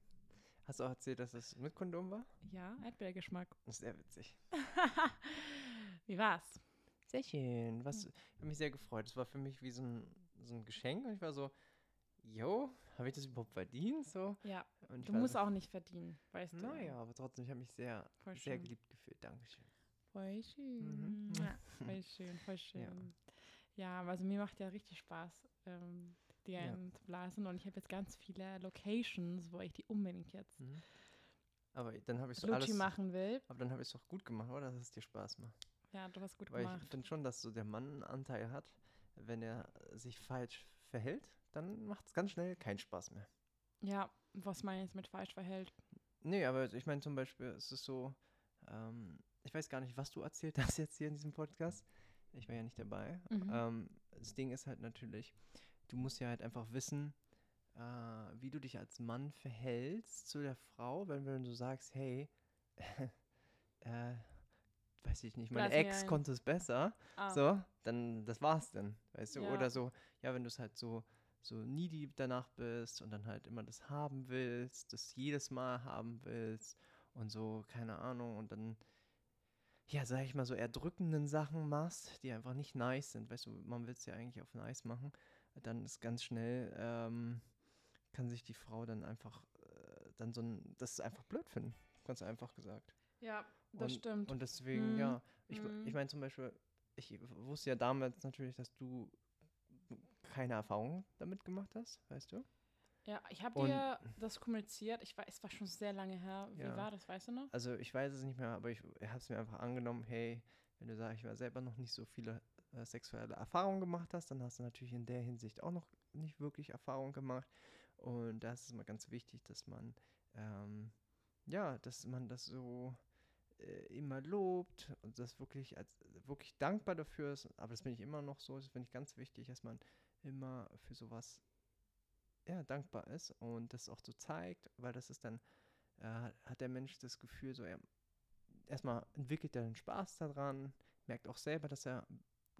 Hast du auch erzählt, dass es mit Kondom war? Ja, Erdbeergeschmack. Sehr witzig. Wie war's? Sehr schön. Was, ich habe mich sehr gefreut. Es war für mich wie so ein, so ein Geschenk und ich war so, yo, habe ich das überhaupt verdient? So. Ja, du musst so, auch nicht verdienen, weißt du. Naja, aber trotzdem, ich habe mich sehr, sehr geliebt gefühlt. Dankeschön. Voll schön. Mhm. Ja, voll schön, voll schön. Ja, also mir macht ja richtig Spaß, ähm, die Ja. einen zu blasen. Und ich habe jetzt ganz viele Locations, wo ich die unbedingt jetzt Mhm. Aber dann habe ich so alles. machen will. Aber dann habe ich es doch gut gemacht, oder? Dass es dir Spaß macht. Ja, du hast gut Weil ich gemacht. finde schon, dass so der Mann einen Anteil hat. Wenn er sich falsch verhält, dann macht es ganz schnell keinen Spaß mehr. Ja, was man jetzt mit falsch verhält. Nee, aber ich meine zum Beispiel, es ist so, ähm, ich weiß gar nicht, was du erzählt hast jetzt hier in diesem Podcast. Ich war ja nicht dabei. Mhm. Ähm, das Ding ist halt natürlich, du musst ja halt einfach wissen, äh, wie du dich als Mann verhältst zu der Frau, wenn, wenn du sagst, hey, äh, weiß ich nicht, meine Lass Ex konnte es besser, Ah, so, dann das war's dann, weißt du? Ja. Oder so, ja, wenn du es halt so, so needy danach bist und dann halt immer das haben willst, das jedes Mal haben willst und so, keine Ahnung, und dann, ja, sag ich mal, so erdrückenden Sachen machst, die einfach nicht nice sind, weißt du, man will es ja eigentlich auf nice machen, dann ist ganz schnell, ähm, kann sich die Frau dann einfach, äh, dann so ein, das ist einfach blöd finden, ganz einfach gesagt. ja, das und, stimmt. Und deswegen, Mhm. ja. Ich, Mhm. ich meine zum Beispiel, ich wusste ja damals natürlich, dass du keine Erfahrung damit gemacht hast, weißt du? Ja, ich habe dir das kommuniziert. Ich weiß, es war schon sehr lange her. Wie Ja. war das, weißt du noch? Also ich weiß es nicht mehr, aber ich habe es mir einfach angenommen, hey, wenn du sagst, ich war selber noch nicht so viele äh, sexuelle Erfahrungen gemacht hast, dann hast du natürlich in der Hinsicht auch noch nicht wirklich Erfahrung gemacht. Und da ist es mal ganz wichtig, dass man, ähm, ja, dass man das so äh, immer lobt und das wirklich als wirklich dankbar dafür ist. Aber das bin ich immer noch so. Das finde ich ganz wichtig, dass man immer für sowas ja, dankbar ist und das auch so zeigt, weil das ist dann, äh, hat- der Mensch das Gefühl, so er erstmal entwickelt er den Spaß daran, merkt auch selber, dass er,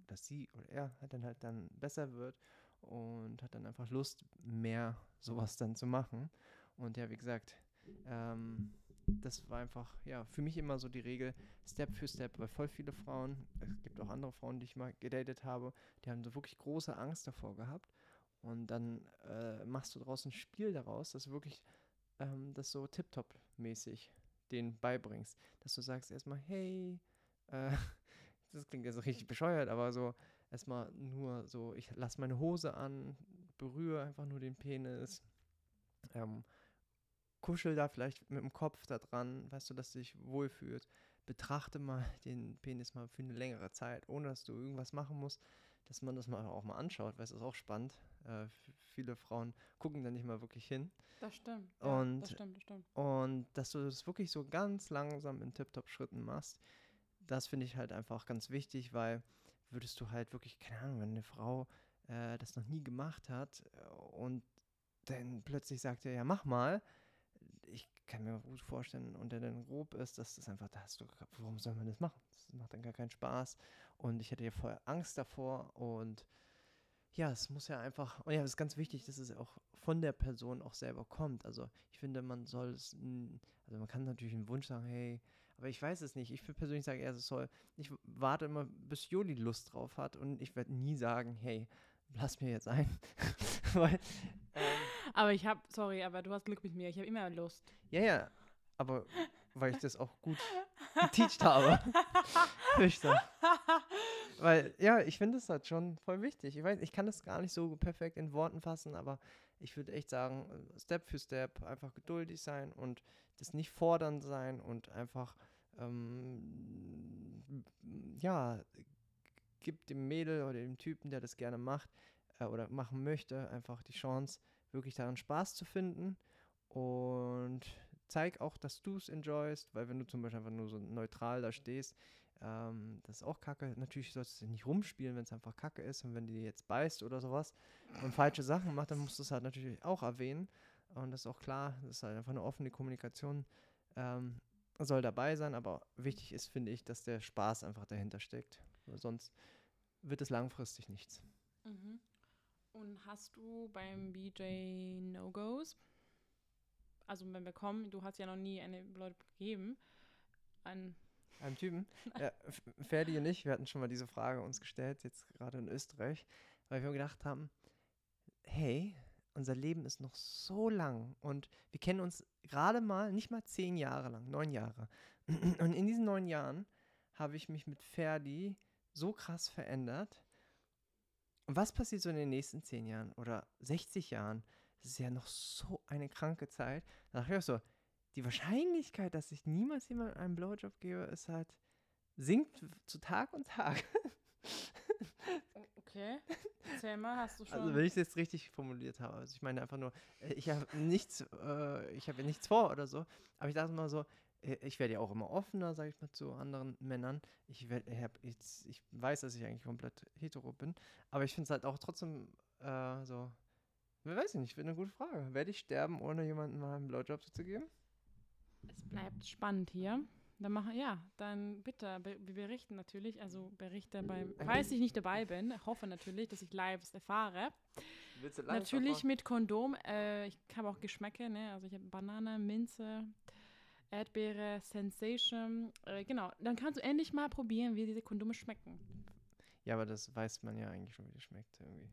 dass sie oder er halt dann halt dann besser wird und hat dann einfach Lust, mehr sowas dann zu machen. Und ja, wie gesagt, ähm, das war einfach, ja, für mich immer so die Regel, Step für Step, weil voll viele Frauen, es gibt auch andere Frauen, die ich mal gedatet habe, die haben so wirklich große Angst davor gehabt. Und dann äh, machst du daraus ein Spiel daraus, dass du wirklich ähm, das so tiptop-mäßig denen beibringst. Dass du sagst erstmal, hey, äh, das klingt jetzt richtig bescheuert, aber so erstmal nur so, ich lasse meine Hose an, berühre einfach nur den Penis, ähm, kuschel da vielleicht mit dem Kopf da dran, weißt du, dass du dich wohlfühlst. Betrachte mal den Penis mal für eine längere Zeit, ohne dass du irgendwas machen musst, dass man das mal auch mal anschaut, weil es ist auch spannend. Äh, viele Frauen gucken da nicht mal wirklich hin. Das stimmt. Und- das stimmt, das stimmt. Und dass du das wirklich so ganz langsam in Tip-Top-Schritten machst, das finde ich halt einfach ganz wichtig, weil würdest du halt wirklich, keine Ahnung, wenn eine Frau äh, das noch nie gemacht hat äh, und dann plötzlich sagt er, ja, mach mal, ich kann mir gut vorstellen, und der dann grob ist, dass das einfach, da hast du, warum soll man das machen? Das macht dann gar keinen Spaß. Und ich hätte ja vorher Angst davor und ja, es muss ja einfach, und ja, es ist ganz wichtig, dass es auch von der Person auch selber kommt. Also ich finde, man soll es, also man kann natürlich einen Wunsch sagen, hey, aber ich weiß es nicht. Ich würde persönlich sagen, eher, es soll, ich warte immer, bis Joli Lust drauf hat und ich werde nie sagen, hey, lass mir jetzt ein. Weil, ähm, Aber ich habe, sorry, aber du hast Glück mit mir. Ich habe immer Lust. ja, ja, aber weil ich das auch gut geteacht habe. ich sagen. Weil, ja, ich finde es halt schon voll wichtig. Ich weiß, ich kann das gar nicht so perfekt in Worten fassen, aber ich würde echt sagen, Step für Step einfach geduldig sein und das nicht fordern sein und einfach, ähm, ja, gibt dem Mädel oder dem Typen, der das gerne macht äh, oder machen möchte, einfach die Chance, wirklich daran Spaß zu finden und zeig auch, dass du es enjoyst, weil wenn du zum Beispiel einfach nur so neutral da stehst, ähm, das ist auch kacke. Natürlich sollst du nicht rumspielen, wenn es einfach kacke ist und wenn die jetzt beißt oder sowas und falsche Sachen macht, dann musst du es halt natürlich auch erwähnen. Und das ist auch klar, das ist halt einfach eine offene Kommunikation. Ähm, soll dabei sein, aber wichtig ist, finde ich, dass der Spaß einfach dahinter steckt. Sonst wird es langfristig nichts. Mhm. Und hast du beim BJ No-Gos, also wenn wir kommen, du hast ja noch nie eine Leute gegeben, an einem Typen. ja, Ferdi und ich, wir hatten schon mal diese Frage uns gestellt, jetzt gerade in Österreich, weil wir gedacht haben, hey, unser Leben ist noch so lang und wir kennen uns gerade mal, nicht mal zehn Jahre lang, neun Jahre. Und in diesen neun Jahren habe ich mich mit Ferdi so krass verändert. Und was passiert so in den nächsten zehn Jahren oder 60 Jahren? Das ist ja noch so eine kranke Zeit. Da dachte ich auch so, die Wahrscheinlichkeit, dass ich niemals jemandem einen Blowjob gebe, ist halt, sinkt zu Tag und Tag. Okay. Erzähl mal, hast du schon. Also, wenn ich es jetzt richtig formuliert habe. Also, ich meine einfach nur, äh, ich habe nichts, äh, ich habe ja nichts vor oder so. Aber ich dachte mal so, äh, ich werde ja auch immer offener, sage ich mal, zu anderen Männern. Ich, werd, ich, jetzt, ich weiß, dass ich eigentlich komplett hetero bin. Aber ich finde es halt auch trotzdem äh, so, weiß ich nicht, finde eine gute Frage. Werde ich sterben, ohne jemandem mal einen Blowjob zu geben? Es bleibt spannend hier. Dann machen, ja, dann bitte, wir berichten natürlich, also berichte beim, falls ich nicht dabei bin, hoffe natürlich, dass ich live erfahre. Willst du live natürlich erfahren? mit Kondom. Äh, ich habe auch Geschmäcke, ne? Also ich habe Banane, Minze, Erdbeere, Sensation. Äh, genau, dann kannst du endlich mal probieren, wie diese Kondome schmecken. Ja, aber das weiß man ja eigentlich schon, wie das schmeckt irgendwie.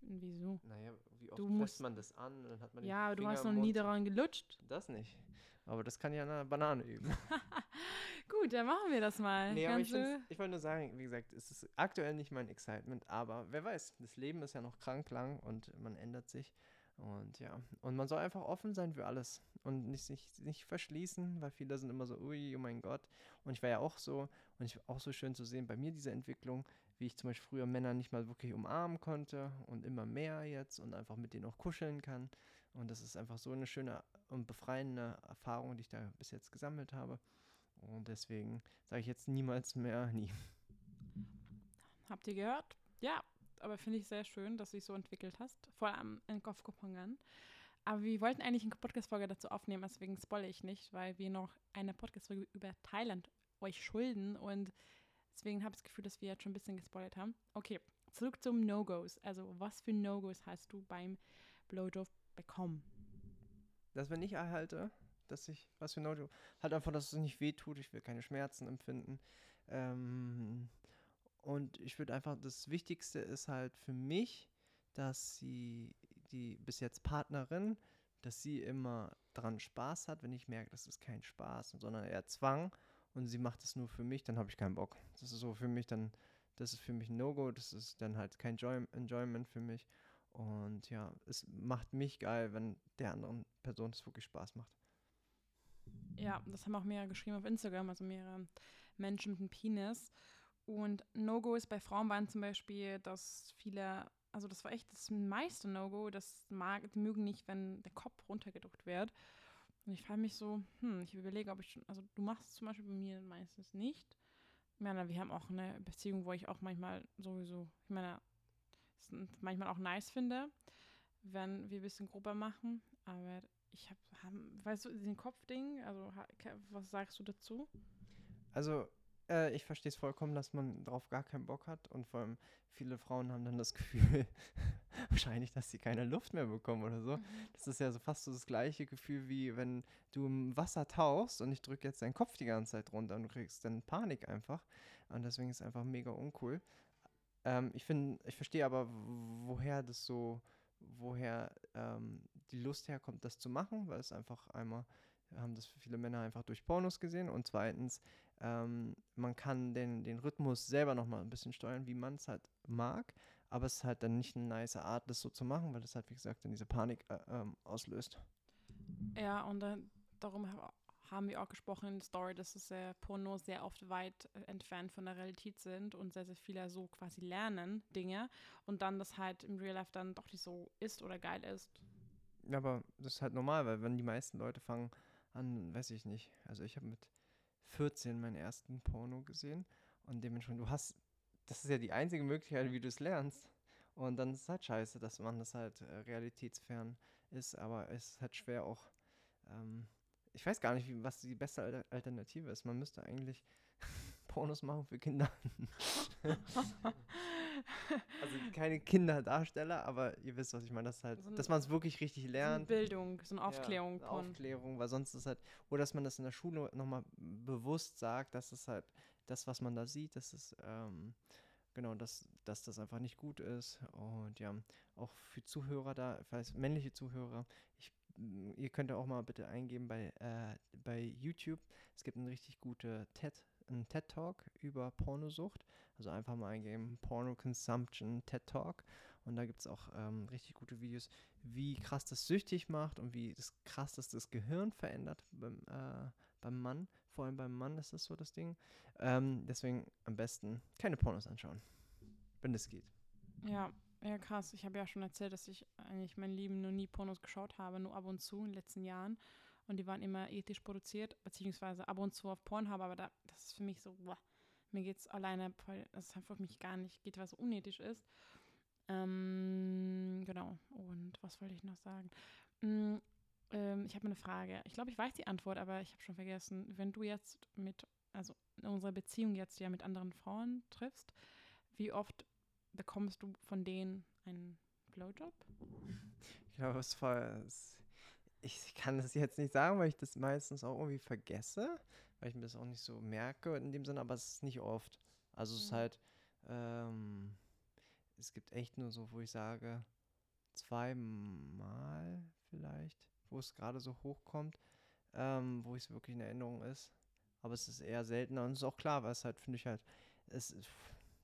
Wieso? Naja, wie oft du musst, man das an? Dann hat man ja, du hast noch nie daran gelutscht. Das nicht. Aber das kann ja eine Banane üben. Gut, dann machen wir das mal. Nee, aber ich, ich wollte nur sagen, wie gesagt, es ist aktuell nicht mein Excitement, aber wer weiß, das Leben ist ja noch krank lang und man ändert sich. Und ja, und man soll einfach offen sein für alles und nicht sich nicht verschließen, weil viele sind immer so, ui, oh mein Gott. Und ich war ja auch so, und ich war auch so schön zu sehen bei mir diese Entwicklung, wie ich zum Beispiel früher Männer nicht mal wirklich umarmen konnte und immer mehr jetzt und einfach mit denen auch kuscheln kann. Und das ist einfach so eine schöne und befreiende Erfahrung, die ich da bis jetzt gesammelt habe. Und deswegen sage ich jetzt niemals mehr nie. Habt ihr gehört? Ja, aber finde ich sehr schön, dass du dich so entwickelt hast. Vor allem in Kopfkupongan. Aber wir wollten eigentlich eine Podcast-Folge dazu aufnehmen, deswegen spoilere ich nicht, weil wir noch eine Podcast-Folge über Thailand euch schulden und deswegen habe ich das Gefühl, dass wir jetzt schon ein bisschen gespoilert haben. Okay, zurück zum No-Gos. Also, was für No-Gos hast du beim Blowjob bekommen? Dass wenn ich erhalte, dass ich, was für No-Job, halt einfach, dass es nicht wehtut, ich will keine Schmerzen empfinden. Ähm, und ich würde einfach, das Wichtigste ist halt für mich, dass sie, die bis jetzt Partnerin, dass sie immer daran Spaß hat, wenn ich merke, das ist kein Spaß, sondern eher Zwang und sie macht es nur für mich, dann habe ich keinen Bock. Das ist so für mich dann, das ist für mich ein No-Go, das ist dann halt kein Joy Enjoyment für mich. Und ja, es macht mich geil, wenn der anderen Person es wirklich Spaß macht. Ja, das haben auch mehrere geschrieben auf Instagram, also mehrere Menschen mit einem Penis. Und No-Gos bei Frauen waren zum Beispiel, dass viele, also das war echt das meiste No-Go, das mag, die mögen nicht, wenn der Kopf runtergedrückt wird. Und ich frage mich so, hm, ich überlege, ob ich schon, also du machst es zum Beispiel bei mir meistens nicht. Ich meine, wir haben auch eine Beziehung, wo ich auch manchmal sowieso, ich meine, manchmal auch nice finde, wenn wir ein bisschen grober machen. Aber ich habe, hab, weißt du, diesen Kopfding, also was sagst du dazu? Also, äh, ich verstehe es vollkommen, dass man darauf gar keinen Bock hat und vor allem viele Frauen haben dann das Gefühl, wahrscheinlich, dass sie keine Luft mehr bekommen oder so. Mhm. Das ist ja so fast so das gleiche Gefühl, wie wenn du im Wasser tauchst und ich drücke jetzt deinen Kopf die ganze Zeit runter und du kriegst dann Panik einfach. Und deswegen ist es einfach mega uncool. Ähm, ich finde, ich verstehe aber, woher das so, woher ähm, die Lust herkommt, das zu machen, weil es einfach einmal haben das viele Männer einfach durch Pornos gesehen. Und zweitens, ähm, man kann den, den Rhythmus selber nochmal ein bisschen steuern, wie man es halt mag. Aber es ist halt dann nicht eine nice Art, das so zu machen, weil das halt, wie gesagt, dann diese Panik äh, ähm, auslöst. Ja, und dann, darum haben wir auch gesprochen in der Story, dass es äh, Pornos sehr oft weit äh, entfernt von der Realität sind und sehr, sehr viele so quasi lernen Dinge und dann das halt im Real Life dann doch nicht so ist oder geil ist. Ja, aber das ist halt normal, weil wenn die meisten Leute fangen an, weiß ich nicht. Also ich habe mit 14 meinen ersten Porno gesehen und dementsprechend, du hast, das ist ja die einzige Möglichkeit, wie du es lernst. Und dann ist es halt scheiße, dass man das halt äh, realitätsfern ist, aber es ist halt schwer auch, ähm, ich weiß gar nicht, wie, was die beste Alternative ist. Man müsste eigentlich Pornos machen für Kinder. also keine Kinderdarsteller, aber ihr wisst, was ich meine. Das halt, so dass man es wirklich richtig lernt. So eine Bildung, so eine Aufklärung. Ja, eine Aufklärung, weil sonst ist halt, oder dass man das in der Schule nochmal bewusst sagt, dass es halt das, was man da sieht, dass es, ähm, genau, dass, dass das einfach nicht gut ist. Und ja, auch für Zuhörer da, falls männliche Zuhörer, ich ihr könnt auch mal bitte eingeben bei, äh, bei YouTube. Es gibt eine richtig gute TED, einen TED Talk über Pornosucht. Also einfach mal eingeben, Porno Consumption TED Talk. Und da gibt es auch ähm, richtig gute Videos, wie krass das süchtig macht und wie das krass das, das Gehirn verändert beim, äh, beim Mann. Vor allem beim Mann ist das so das Ding. Ähm, deswegen am besten keine Pornos anschauen, wenn es geht. Ja, ja, krass. Ich habe ja schon erzählt, dass ich eigentlich mein Leben nur nie Pornos geschaut habe, nur ab und zu in den letzten Jahren. Und die waren immer ethisch produziert, beziehungsweise ab und zu auf Pornhub, aber da, das ist für mich so, boah, mir geht es alleine, das ist einfach für mich gar nicht geht, was unethisch ist. Ähm, genau. Und was wollte ich noch sagen? Mm, ähm, ich habe eine Frage. Ich glaube, ich weiß die Antwort, aber ich habe schon vergessen. Wenn du jetzt mit, also in unserer Beziehung jetzt ja mit anderen Frauen triffst, wie oft bekommst du von denen einen Blowjob? Ich glaube, es war. Ich kann das jetzt nicht sagen, weil ich das meistens auch irgendwie vergesse, weil ich mir das auch nicht so merke in dem Sinne, aber es ist nicht oft. Also es ist mhm. halt, ähm, es gibt echt nur so, wo ich sage, zweimal vielleicht, wo es gerade so hochkommt, ähm, wo es wirklich in Erinnerung ist. Aber es ist eher seltener und es ist auch klar, weil es halt, finde ich halt, es,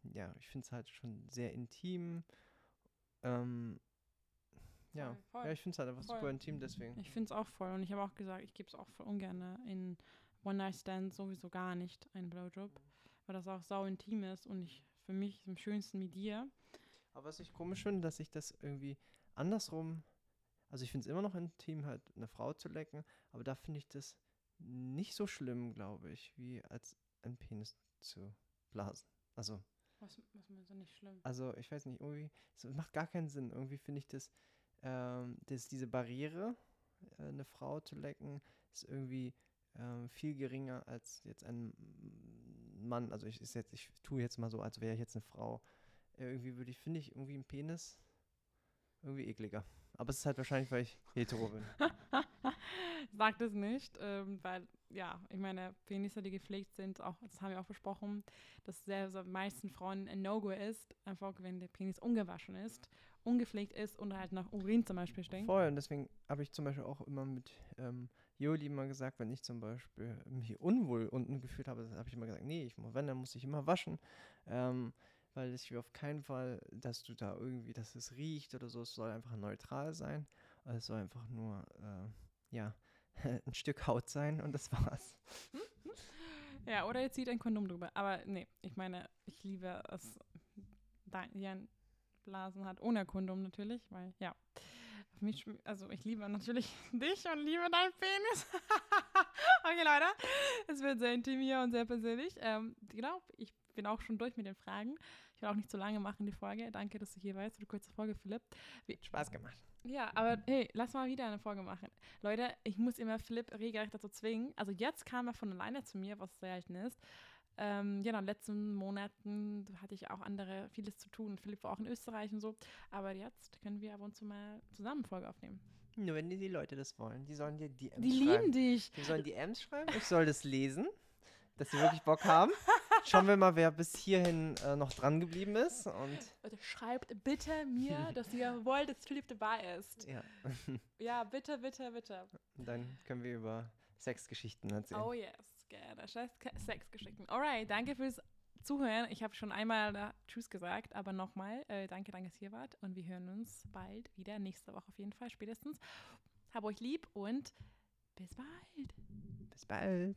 ja, ich finde es halt schon sehr intim. Ähm, ja. Voll, ja, ich finde es halt einfach voll. super intim, deswegen. Ich finde es auch voll und ich habe auch gesagt, ich gebe es auch voll ungern in One-Night-Stand sowieso gar nicht einen Blowjob, weil das auch sau intim ist und ich für mich am schönsten mit dir. Aber was ich komisch finde, dass ich das irgendwie andersrum, also ich finde es immer noch intim, halt eine Frau zu lecken, aber da finde ich das nicht so schlimm, glaube ich, wie als ein Penis zu blasen. Also was, was meinst du nicht schlimm? Also, ich weiß nicht, irgendwie, es macht gar keinen Sinn. Irgendwie finde ich das, ähm, das, diese Barriere, äh, eine Frau zu lecken, ist irgendwie ähm, viel geringer als jetzt ein Mann. Also, ich, ist jetzt, ich tue jetzt mal so, als wäre ich jetzt eine Frau. Äh, irgendwie würde ich, finde ich, irgendwie ein Penis irgendwie ekliger. Aber es ist halt wahrscheinlich, weil ich hetero bin. Sag das nicht, ähm, weil, ja, ich meine, Penisse, die gepflegt sind, auch, das haben wir auch besprochen, dass sehr, so meisten Frauen ein No-Go ist, einfach wenn der Penis ungewaschen ist, ungepflegt ist und halt nach Urin zum Beispiel stinkt. Voll, und deswegen habe ich zum Beispiel auch immer mit ähm, Joli immer gesagt, wenn ich zum Beispiel mich unwohl unten gefühlt habe, habe ich immer gesagt, nee, ich, wenn, dann muss ich immer waschen. Ähm, weil ich will auf keinen Fall, dass du da irgendwie, dass es riecht oder so. Es soll einfach neutral sein. Es soll einfach nur, äh, ja, ein Stück Haut sein und das war's. Ja, oder jetzt zieht ein Kondom drüber. Aber nee, ich meine, ich liebe es, Jan Blasen hat ohne Kondom natürlich, weil ja. Mich, also ich liebe natürlich dich und liebe deinen Penis. okay, Leute, es wird sehr intim hier und sehr persönlich. Ähm, genau, ich bin auch schon durch mit den Fragen. Ich will auch nicht zu lange machen, die Folge. Danke, dass du hier warst für die kurze Folge, Philipp. Wie, Spaß gemacht. Ja, aber hey, lass mal wieder eine Folge machen. Leute, ich muss immer Philipp regelrecht dazu zwingen. Also jetzt kam er von alleine zu mir, was selten ist. Ähm, ja, in den letzten Monaten hatte ich auch andere, vieles zu tun. Philipp war auch in Österreich und so. Aber jetzt können wir ab und zu mal zusammen Folge aufnehmen. Nur wenn die Leute das wollen. Die sollen dir DMs die schreiben. Die lieben dich. Die sollen DMs schreiben. Ich soll das lesen dass sie wirklich Bock haben. Schauen wir mal, wer bis hierhin äh, noch dran geblieben ist. Und Schreibt bitte mir, dass ihr wollt, dass Philipp dabei ist. Ja. ja, bitte, bitte, bitte. Dann können wir über Sexgeschichten erzählen. Oh yes, gerne. Sex- Sexgeschichten. Alright, danke fürs Zuhören. Ich habe schon einmal Tschüss gesagt, aber nochmal, äh, danke, danke, dass ihr wart. Und wir hören uns bald wieder, nächste Woche auf jeden Fall, spätestens. Hab euch lieb und bis bald. Bis bald.